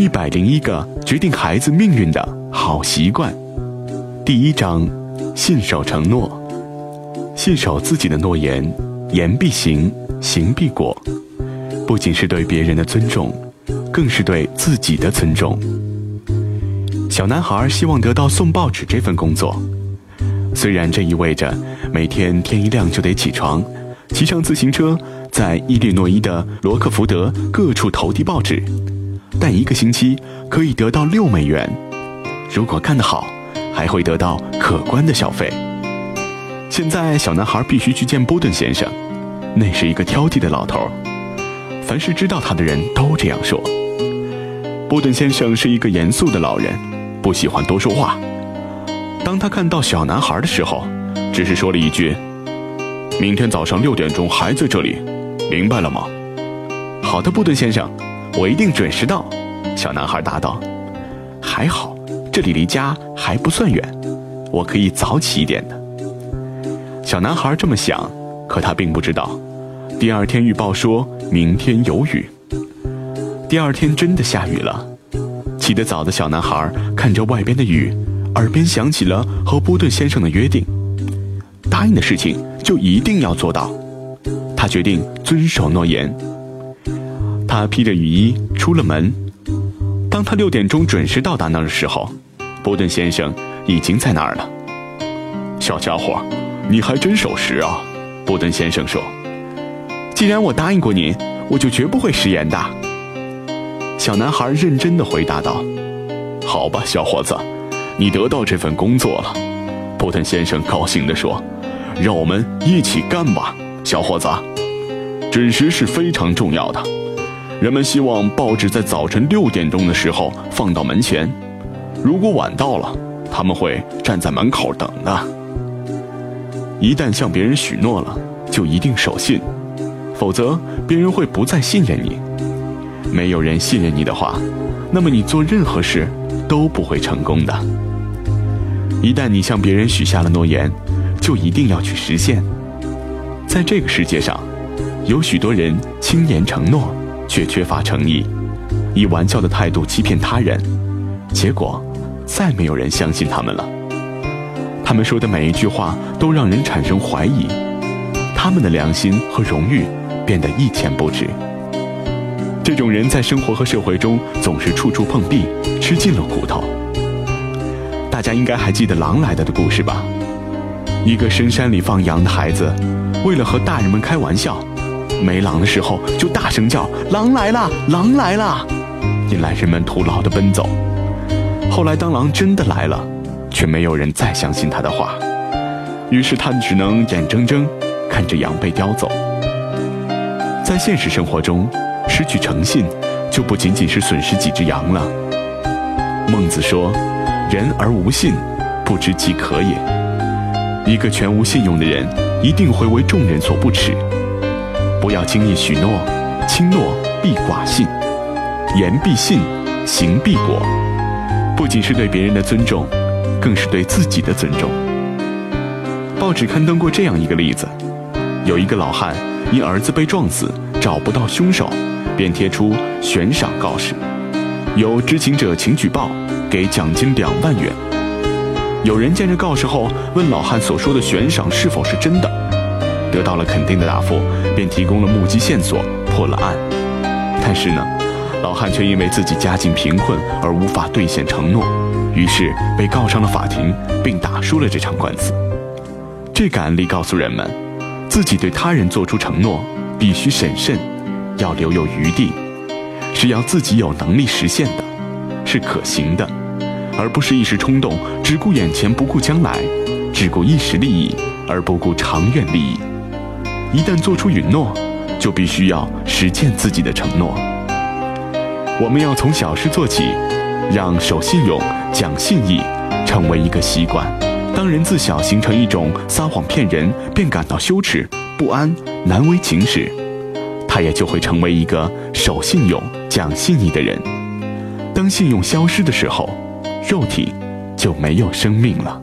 一百零一个决定孩子命运的好习惯。第一章：信守承诺。信守自己的诺言，言必行，行必果。不仅是对别人的尊重，更是对自己的尊重。小男孩希望得到送报纸这份工作，虽然这意味着每天天一亮就得起床，骑上自行车，在伊利诺伊的罗克福德各处投递报纸。但一个星期可以得到六美元，如果干得好，还会得到可观的小费。现在小男孩必须去见波顿先生，那是一个挑剔的老头，凡是知道他的人都这样说。波顿先生是一个严肃的老人，不喜欢多说话。当他看到小男孩的时候，只是说了一句：“明天早上六点钟还在这里，明白了吗？”好的，波顿先生。我一定准时到，小男孩答道。还好，这里离家还不算远，我可以早起一点的。小男孩这么想，可他并不知道，第二天预报说明天有雨。第二天真的下雨了。起得早的小男孩看着外边的雨，耳边响起了和波顿先生的约定：答应的事情就一定要做到。他决定遵守诺言。他披着雨衣出了门。当他六点钟准时到达那儿的时候，波顿先生已经在那儿了。小家伙，你还真守时啊！波顿先生说：“既然我答应过您，我就绝不会食言的。”小男孩认真的回答道：“好吧，小伙子，你得到这份工作了。”波顿先生高兴地说：“让我们一起干吧，小伙子。准时是非常重要的。”人们希望报纸在早晨六点钟的时候放到门前，如果晚到了，他们会站在门口等的。一旦向别人许诺了，就一定守信，否则别人会不再信任你。没有人信任你的话，那么你做任何事都不会成功的。一旦你向别人许下了诺言，就一定要去实现。在这个世界上，有许多人轻言承诺。却缺乏诚意，以玩笑的态度欺骗他人，结果再没有人相信他们了。他们说的每一句话都让人产生怀疑，他们的良心和荣誉变得一钱不值。这种人在生活和社会中总是处处碰壁，吃尽了苦头。大家应该还记得狼来了的故事吧？一个深山里放羊的孩子，为了和大人们开玩笑。没狼的时候，就大声叫：“狼来了，狼来了！”引来人们徒劳的奔走。后来，当狼真的来了，却没有人再相信他的话，于是他只能眼睁睁看着羊被叼走。在现实生活中，失去诚信，就不仅仅是损失几只羊了。孟子说：“人而无信，不知其可也。”一个全无信用的人，一定会为众人所不齿。不要轻易许诺，轻诺必寡信，言必信，行必果。不仅是对别人的尊重，更是对自己的尊重。报纸刊登过这样一个例子：有一个老汉因儿子被撞死，找不到凶手，便贴出悬赏告示，有知情者请举报，给奖金两万元。有人见着告示后，问老汉所说的悬赏是否是真的。得到了肯定的答复，便提供了目击线索，破了案。但是呢，老汉却因为自己家境贫困而无法兑现承诺，于是被告上了法庭，并打输了这场官司。这个案例告诉人们，自己对他人做出承诺，必须审慎，要留有余地，是要自己有能力实现的，是可行的，而不是一时冲动，只顾眼前不顾将来，只顾一时利益而不顾长远利益。一旦做出允诺，就必须要实践自己的承诺。我们要从小事做起，让守信用、讲信义成为一个习惯。当人自小形成一种撒谎骗人便感到羞耻、不安、难为情时，他也就会成为一个守信用、讲信义的人。当信用消失的时候，肉体就没有生命了。